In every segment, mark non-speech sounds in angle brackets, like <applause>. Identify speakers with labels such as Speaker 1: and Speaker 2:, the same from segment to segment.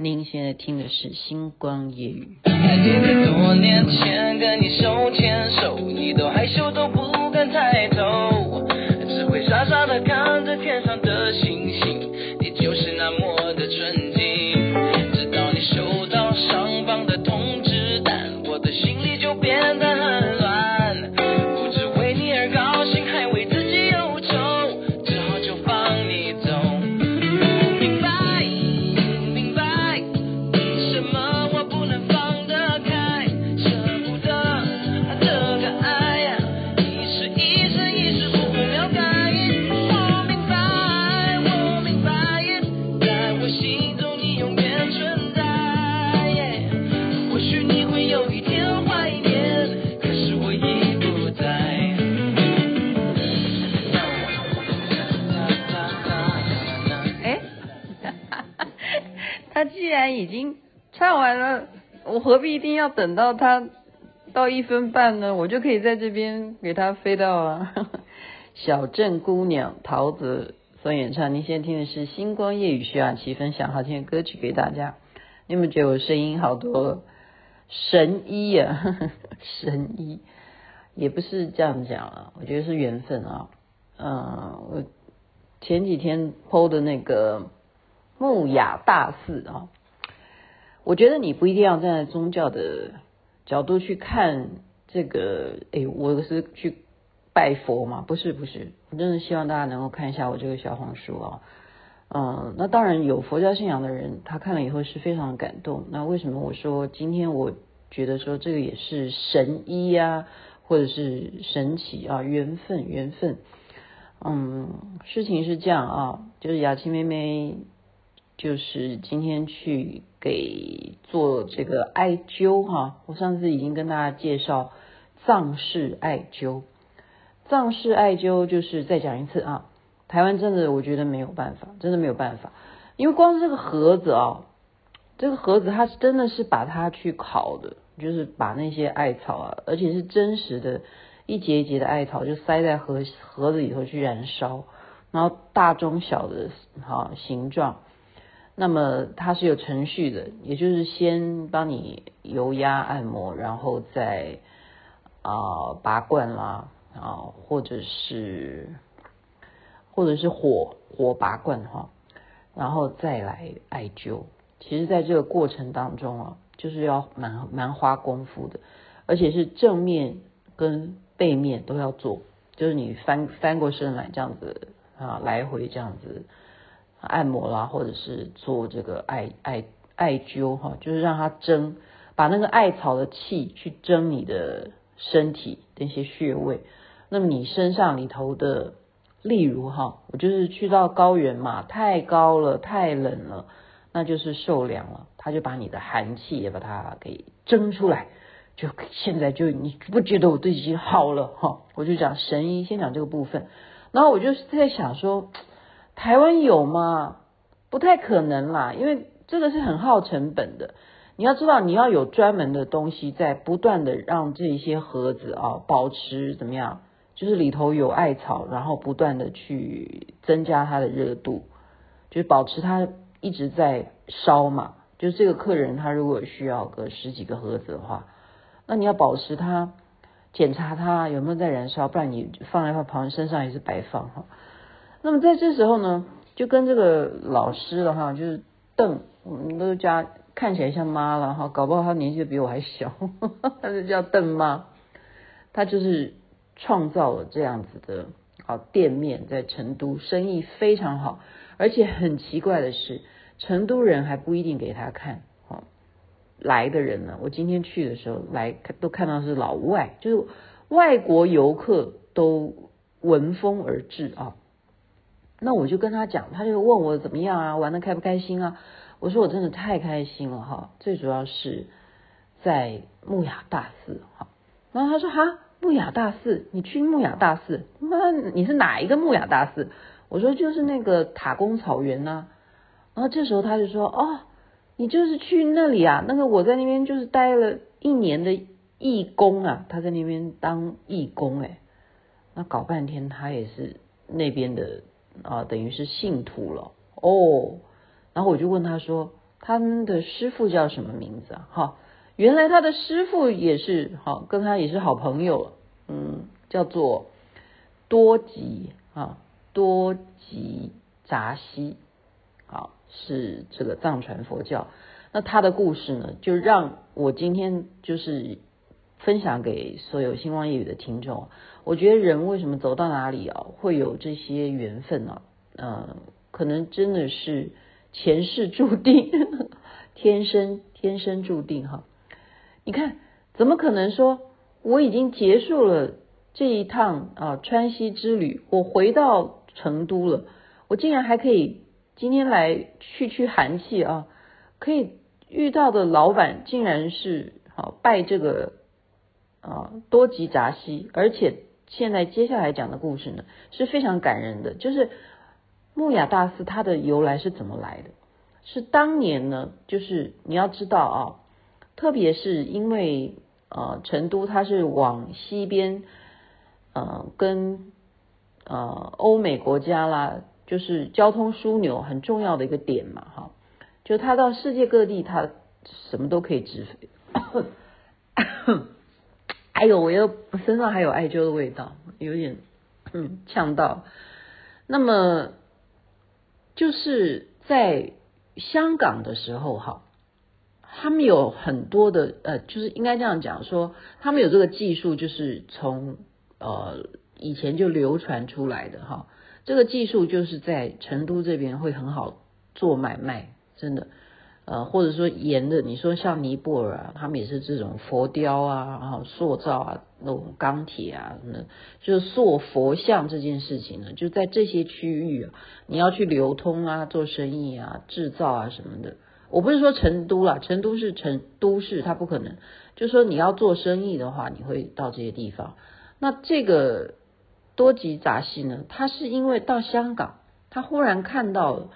Speaker 1: 您现在听的是《星光夜语》。
Speaker 2: 还记得多年前跟你手牵手，你都害羞都不已
Speaker 1: 经唱完了，我何必一定要等到他到一分半呢？我就可以在这边给他飞到啊。<laughs> 小镇姑娘陶子所演唱，您现在听的是《星光夜雨》，徐雅琪分享好听的歌曲给大家。你有没有觉得我声音好多神医啊？<laughs> 神医也不是这样讲啊，我觉得是缘分啊。嗯，我。前几天 PO 的那个木雅大寺啊，我觉得你不一定要站在宗教的角度去看这个。哎，我是去拜佛嘛？不是，不是，我真的希望大家能够看一下我这个小红书啊。嗯，那当然有佛教信仰的人，他看了以后是非常感动。那为什么我说今天我觉得说这个也是神医啊，或者是神奇啊，缘分，缘分。嗯，事情是这样啊，就是雅琪妹妹，就是今天去给做这个艾灸哈、我上次已经跟大家介绍藏式艾灸，藏式艾灸就是再讲一次啊，台湾真的我觉得没有办法，真的没有办法，因为光是这个盒子啊，这个盒子它是真的是把它去烤的，就是把那些艾草啊，而且是真实的。一节一节的艾草就塞在盒盒子里头去燃烧，然后大中小的哈形状，那么它是有程序的，也就是先帮你油压按摩，然后再啊、拔罐啦啊，或者是或者是火火拔罐哈，然后再来艾灸。其实在这个过程当中啊，就是要蛮蛮花功夫的，而且是正面跟背面都要做，就是你翻翻过身来这样子啊，来回这样子按摩啦，或者是做这个艾艾艾灸哈，就是让它蒸，把那个艾草的气去蒸你的身体的一些穴位。那么你身上里头的，例如哈，我就是去到高原嘛，太高了，太冷了，那就是受凉了，它就把你的寒气也把它给蒸出来。就现在就你不觉得我都已经好了哈？我就讲神医，先讲这个部分。然后我就在想说，台湾有吗？不太可能啦，因为这个是很耗成本的。你要知道，你要有专门的东西在不断的让这些盒子啊保持怎么样？就是里头有艾草，然后不断的去增加它的热度，就是保持它一直在烧嘛。就是这个客人他如果需要个十几个盒子的话。那你要保持它，检查它有没有在燃烧，不然你放在他旁身上也是白放哈。那么在这时候呢，就跟这个老师了哈，就是邓，我们都叫看起来像妈了哈，搞不好他年纪比我还小，他就叫邓妈。他就是创造了这样子的啊店面，在成都生意非常好，而且很奇怪的是，成都人还不一定给他看。来的人呢？我今天去的时候来都看到是老外，就是外国游客都闻风而至啊。那我就跟他讲，他就问我怎么样啊，玩得开不开心啊？我说我真的太开心了哈，最主要是在木雅大寺哈。然后他说哈，木雅大寺，你去木雅大寺？那你是哪一个木雅大寺？我说就是那个塔公草原呐。然后这时候他就说哦。你就是去那里啊？那个我在那边就是待了一年的义工啊，他在那边当义工哎，那搞半天他也是那边的啊，等于是信徒了哦。然后我就问他说：“他们的师傅叫什么名字啊？哈，原来他的师傅也是好，跟他也是好朋友，嗯，叫做多吉啊，多吉扎西，好，是这个藏传佛教。那他的故事呢，就让我今天就是分享给所有星光夜语的听众。我觉得人为什么走到哪里啊，会有这些缘分呢？嗯，可能真的是前世注定，<laughs> 天生天生注定哈。你看，怎么可能说我已经结束了这一趟啊川西之旅，我回到成都了，我竟然还可以今天来驱驱寒气啊？可以遇到的老板竟然是好拜这个啊多吉扎西，而且现在接下来讲的故事呢是非常感人的，就是木雅大师他的由来是怎么来的？是当年呢，就是你要知道啊，特别是因为呃成都它是往西边呃跟呃欧美国家啦，就是交通枢纽很重要的一个点嘛，哈。就他到世界各地，他什么都可以直飞。<coughs> 哎呦，我又身上还有艾灸的味道，有点嗯呛到。那么就是在香港的时候哈，他们有很多的呃，就是应该这样讲说，他们有这个技术，就是从呃以前就流传出来的哈。这个技术就是在成都这边会很好做买卖。真的，呃，或者说盐的，你说像尼泊尔啊，他们也是这种佛雕啊，然后塑造啊，那种钢铁啊，那就是塑佛像这件事情呢，就在这些区域啊，你要去流通啊，做生意啊，制造啊什么的。我不是说成都啦，成都是成都市，它不可能。就说你要做生意的话，你会到这些地方。那这个多吉杂戏呢，他是因为到香港，他忽然看到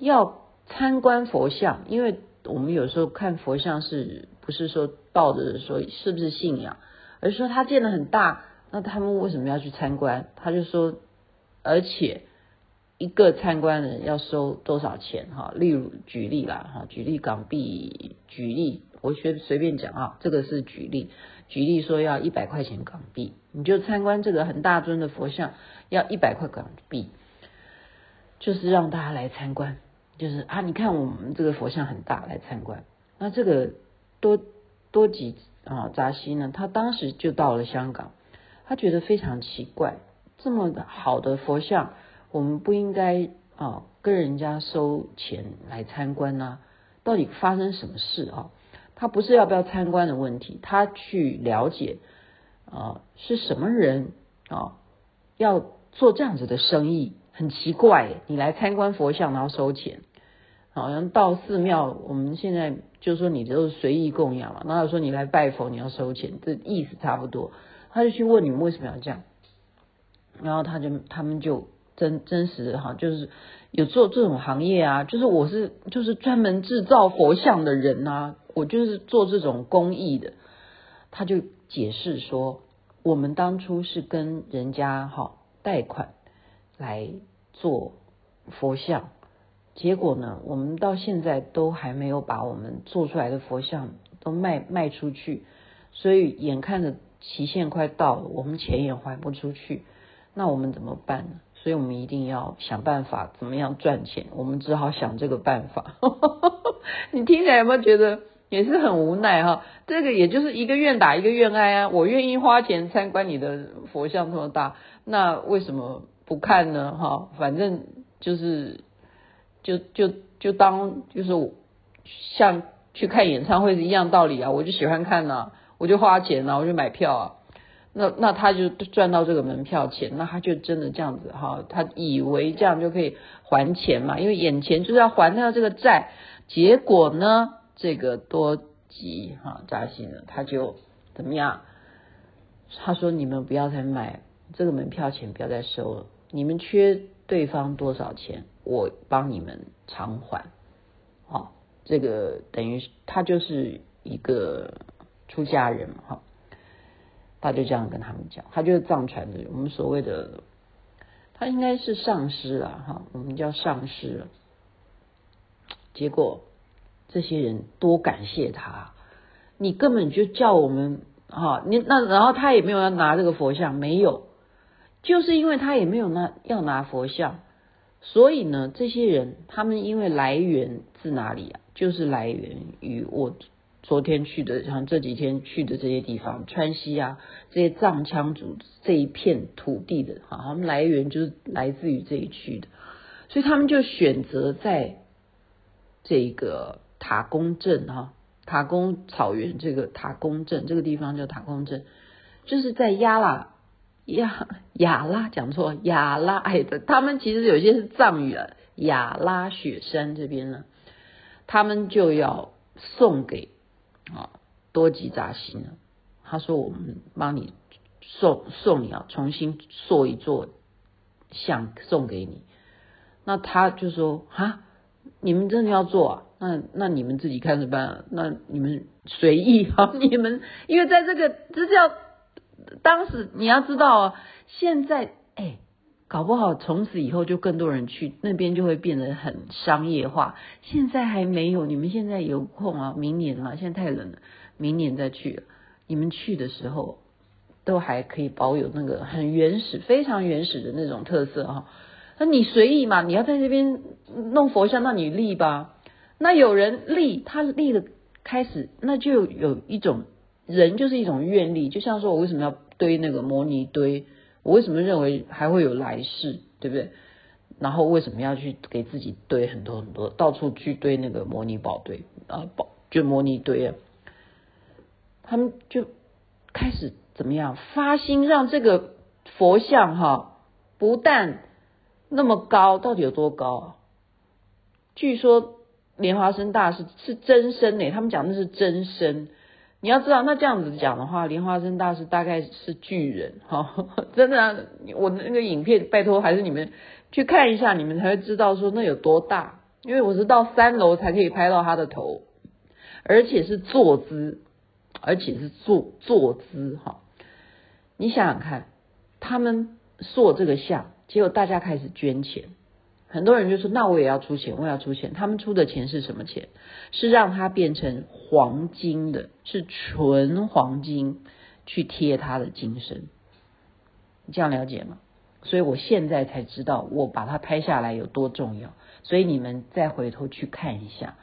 Speaker 1: 要。参观佛像，因为我们有时候看佛像是不是说抱着说是不是信仰，而是说他建得很大，那他们为什么要去参观？他就说，而且一个参观人要收多少钱？哈，例如举例啦，哈，举例港币，举例，我随随便讲啊，这个是举例，举例说要一百块钱港币，你就参观这个很大尊的佛像要一百块港币，就是让大家来参观。就是啊，你看我们这个佛像很大，来参观。那这个多多吉啊扎西呢，他当时就到了香港，他觉得非常奇怪，这么好的佛像，我们不应该啊跟人家收钱来参观呢、到底发生什么事啊？他不是要不要参观的问题，他去了解啊是什么人啊要做这样子的生意。很奇怪，你来参观佛像然后收钱，好像到寺庙，我们现在就说你都是随意供养嘛，然后说你来拜佛你要收钱，这意思差不多。他就去问你们为什么要这样，然后他就他们就真真实哈，就是有做这种行业啊，就是我是就是专门制造佛像的人啊，我就是做这种工艺的。他就解释说，我们当初是跟人家哈贷款。来做佛像，结果呢，我们到现在都还没有把我们做出来的佛像都卖卖出去，所以眼看着期限快到了，我们钱也还不出去，那我们怎么办呢？所以我们一定要想办法，怎么样赚钱？我们只好想这个办法。<laughs> 你听起来有没有觉得也是很无奈哈？这个也就是一个愿打一个愿挨啊，我愿意花钱参观你的佛像这么大，那为什么？不看呢，哈，反正就是就就就当就是像去看演唱会是一样道理啊，我就喜欢看呐，我就花钱呐，我就买票啊，那那他就赚到这个门票钱，那他就真的这样子哈，他以为这样就可以还钱嘛，因为眼前就是要还掉这个债，结果呢，这个多吉哈札希呢，他就怎么样？他说你们不要再买这个门票钱，不要再收了。你们缺对方多少钱，我帮你们偿还。好，这个等于他就是一个出家人嘛，哈，他就这样跟他们讲，他就是藏传的，我们所谓的，他应该是上师啊，哈，我们叫上师。结果这些人多感谢他。你根本就叫我们哈，你那然后他也没有要拿这个佛像，没有，就是因为他也没有拿要拿佛像，所以呢，这些人他们因为来源自哪里啊？就是来源于我昨天去的，像这几天去的这些地方，川西啊，这些藏羌族这一片土地的哈，他们来源就是来自于这一区的，所以他们就选择在这个塔公镇哈。塔公草原，这个塔公镇这个地方叫塔公镇，就是在亚拉亚亚拉讲错亚拉哎的，他们其实有些是藏语啊，亚拉雪山这边呢，他们就要送给啊多吉扎西呢，他说我们帮你送送你啊，重新塑一座像送给你，那他就说啊，你们真的要做啊？那那你们自己看着办，那你们随意哈，<laughs> 你们因为在这个这叫当时你要知道哦，现在哎，搞不好从此以后就更多人去那边就会变得很商业化。现在还没有，你们现在有空啊，明年啊，现在太冷了，明年再去。你们去的时候都还可以保有那个很原始、非常原始的那种特色哈。那你随意嘛，你要在这边弄佛像，那你立吧。那有人立，他立的开始，那就有一种人就是一种愿力，就像说我为什么要堆那个摩尼堆，我为什么认为还会有来世，对不对？然后为什么要去给自己堆很多很多，到处去堆那个摩尼宝堆啊，宝就摩尼堆啊，他们就开始怎么样发心让这个佛像哈，不但那么高，到底有多高啊？据说。莲花生大师是真身呢，他们讲那是真身。你要知道，那这样子讲的话，莲花生大师大概是巨人 <laughs> 哈，真的啊。我那个影片，拜托还是你们去看一下，你们才会知道说那有多大。因为我是到三楼才可以拍到他的头，而且是坐姿，而且是坐坐姿哈。你想想看，他们塑这个像，结果大家开始捐钱。很多人就说：“那我也要出钱，我也要出钱。”他们出的钱是什么钱？是让它变成黄金的，是纯黄金去贴它的金身。你这样了解吗？所以我现在才知道，我把它拍下来有多重要。所以你们再回头去看一下，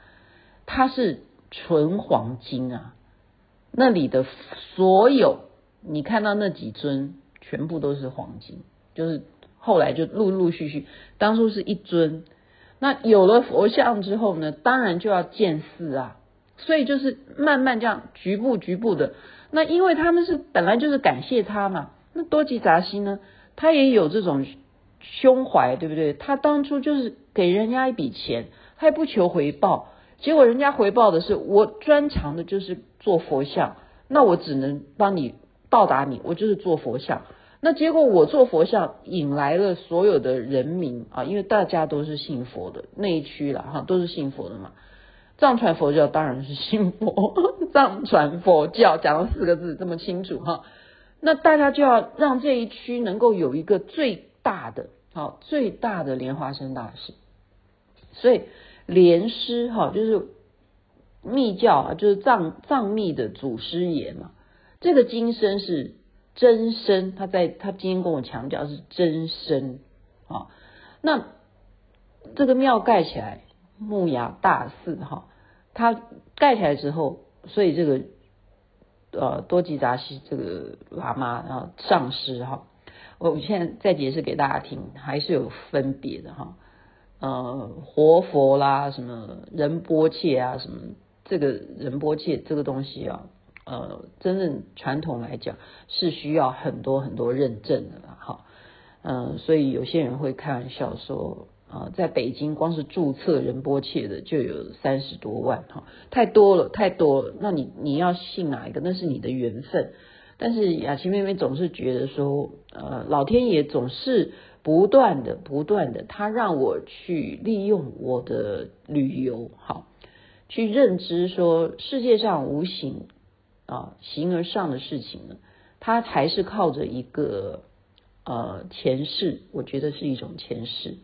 Speaker 1: 它是纯黄金啊！那里的所有你看到那几尊，全部都是黄金，就是。后来就陆陆续续，当初是一尊，那有了佛像之后呢，当然就要建寺啊，所以就是慢慢这样局部局部的。那因为他们是本来就是感谢他嘛，那多吉扎西呢，他也有这种胸怀，对不对？他当初就是给人家一笔钱，他也不求回报，结果人家回报的是我专长的就是做佛像，那我只能帮你报答你，我就是做佛像。那结果我做佛像引来了所有的人民啊，因为大家都是信佛的那一区了哈，都是信佛的嘛。藏传佛教当然是信佛，<laughs> 藏传佛教讲了四个字这么清楚哈。那大家就要让这一区能够有一个最大的好最大的莲花生大师。所以莲师哈就是密教啊，就是藏藏密的祖师爷嘛。这个今生是。真身，他在他今天跟我强调是真身啊。那这个庙盖起来，木崖大寺哈，它盖起来之后，所以这个呃多吉扎西这个喇嘛然后上师哈，我现在再解释给大家听，还是有分别的哈。呃，活佛啦，什么仁波切啊，什么这个仁波切这个东西啊。呃，真正传统来讲是需要很多很多认证的啦，哈，嗯，所以有些人会开玩笑说，啊，在北京光是注册仁波切的就有三十多万，哈，太多了，太多了。那你你要信哪一个？那是你的缘分。但是雅琪妹妹总是觉得说，呃，老天爷总是不断的、不断的，他让我去利用我的旅游，好，去认知说世界上无形。啊，形而上的事情呢，它还是靠着一个呃前世，我觉得是一种前世，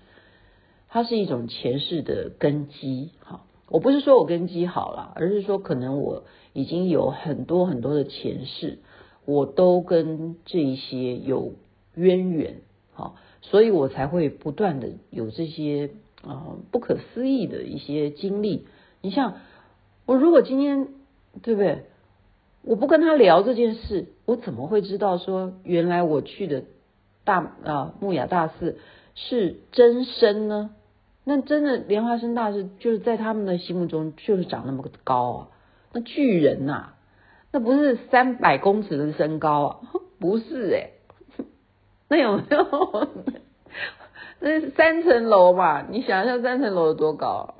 Speaker 1: 它是一种前世的根基。好，我不是说我根基好了，而是说可能我已经有很多很多的前世，我都跟这一些有渊源，好，所以我才会不断的有这些啊不可思议的一些经历。你像我如果今天对不对？我不跟他聊这件事，我怎么会知道说原来我去的大啊木雅大寺是真身呢？那真的莲花生大师就是在他们的心目中就是长那么高啊，那巨人呐、啊，那不是三百公尺的身高啊，<laughs> 不是哎、<laughs> 那有没有？<laughs> 那三层楼嘛？你想一下三层楼有多高、啊？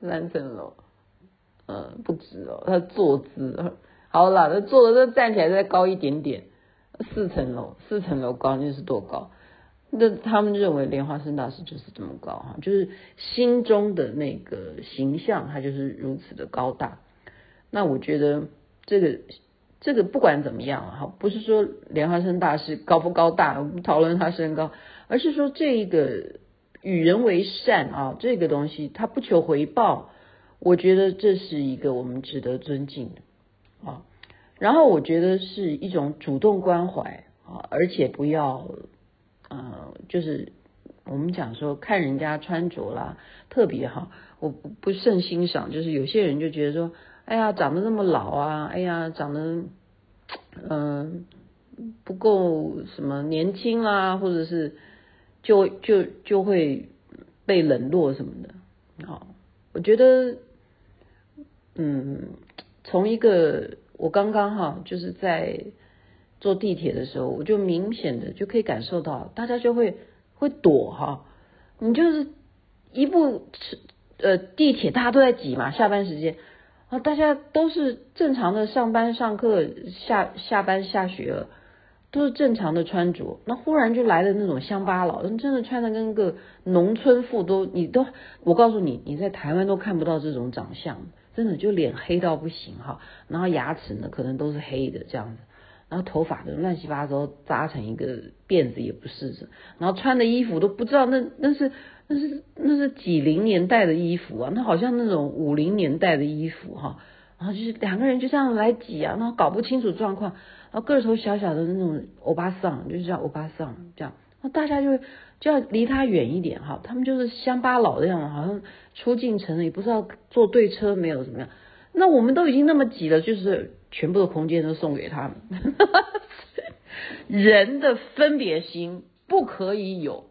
Speaker 1: 三层楼，嗯，不止哦，他坐姿，好了，他坐的这站起来再高一点点，四层楼，四层楼高那是多高？那他们认为莲花生大师就是这么高哈，就是心中的那个形象，他就是如此的高大。那我觉得这个这个不管怎么样哈，不是说莲花生大师高不高大，我们讨论他身高，而是说这一个与人为善啊，这个东西他不求回报，我觉得这是一个我们值得尊敬的啊。然后我觉得是一种主动关怀啊，而且不要。呃，就是我们讲说看人家穿着啦，特别哈，我不不甚欣赏。就是有些人就觉得说，哎呀，长得那么老啊，哎呀，长得嗯、不够什么年轻啦，或者是就就就会被冷落什么的。好，我觉得，嗯，从一个我刚刚哈，就是在。坐地铁的时候，我就明显的就可以感受到，大家就会会躲哈。你就是一部呃地铁，大家都在挤嘛，下班时间啊，大家都是正常的上班、上课、下下班、下学，都是正常的穿着。那忽然就来了那种乡巴佬，真的穿的跟个农村妇都，你都我告诉你，你在台湾都看不到这种长相，真的就脸黑到不行哈，然后牙齿呢可能都是黑的这样子。然后头发都乱七八糟扎成一个辫子也不是，然后穿的衣服都不知道那那是那是那是几零年代的衣服啊，那好像那种五零年代的衣服哈，然后就是两个人就这样来挤啊，然后搞不清楚状况，然后个头小小的那种欧巴桑，就是叫欧巴桑这样，那大家就就要离他远一点哈，他们就是乡巴佬的样子，好像出进城了也不知道坐对车没有怎么样，那我们都已经那么挤了，就是。全部的空间都送给他们，<laughs> 人的分别心不可以有。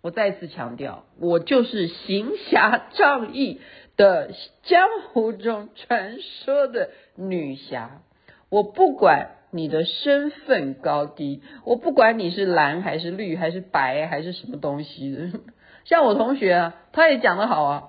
Speaker 1: 我再次强调，我就是行侠仗义的江湖中传说的女侠。我不管你的身份高低，我不管你是蓝还是绿还是白还是什么东西的。<laughs> 像我同学啊，他也讲得好啊，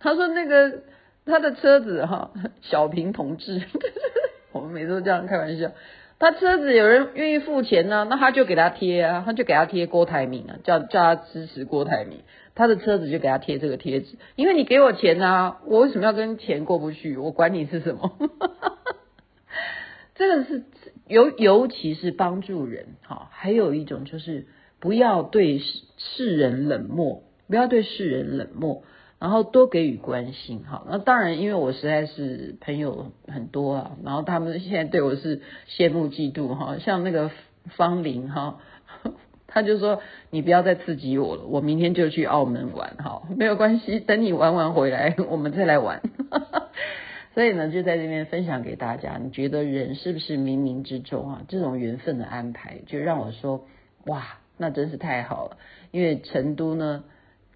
Speaker 1: 他说那个他的车子哈，小平同志。<laughs> 我们每次都这样开玩笑，他车子有人愿意付钱呢、那他就给他贴啊，他就给他贴郭台铭啊，叫叫他支持郭台铭，他的车子就给他贴这个贴纸，因为你给我钱啊，我为什么要跟钱过不去？我管你是什么，<laughs> 这个是尤尤其是帮助人哈，还有一种就是不要对世人冷漠，不要对世人冷漠。然后多给予关心，哈，那当然，因为我实在是朋友很多啊，然后他们现在对我是羡慕嫉妒，哈，像那个方林，哈，<laughs> 他就说你不要再刺激我了，我明天就去澳门玩，哈，没有关系，等你玩完回来，我们再来玩，<laughs> 所以呢，就在这边分享给大家，你觉得人是不是冥冥之中啊，这种缘分的安排，就让我说，哇，那真是太好了，因为成都呢。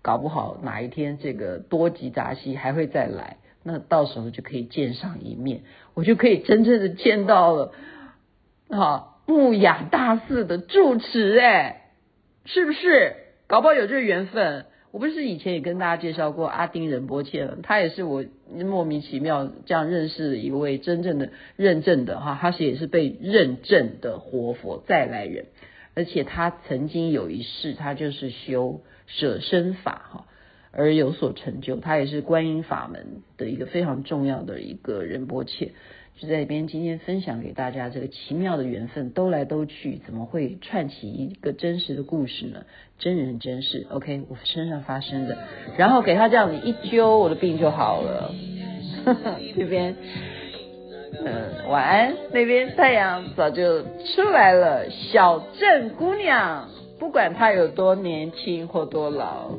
Speaker 1: 搞不好哪一天这个多吉扎西还会再来，那到时候就可以见上一面，我就可以真正的见到了啊木雅大寺的住持哎，是不是？搞不好有这个缘分。我不是以前也跟大家介绍过阿丁仁波切了，他也是我莫名其妙这样认识的一位真正的认证的哈，他是也是被认证的活佛再来人，而且他曾经有一世他就是修。舍身法哈，而有所成就。他也是观音法门的一个非常重要的一个仁波切。就在这边今天分享给大家这个奇妙的缘分，兜来兜去，怎么会串起一个真实的故事呢？真人真事，OK，我身上发生的，然后给他这样子一揪，我的病就好了。<laughs> 这边，嗯，晚安。那边太阳早就出来了，小镇姑娘，不管她有多年轻或多老。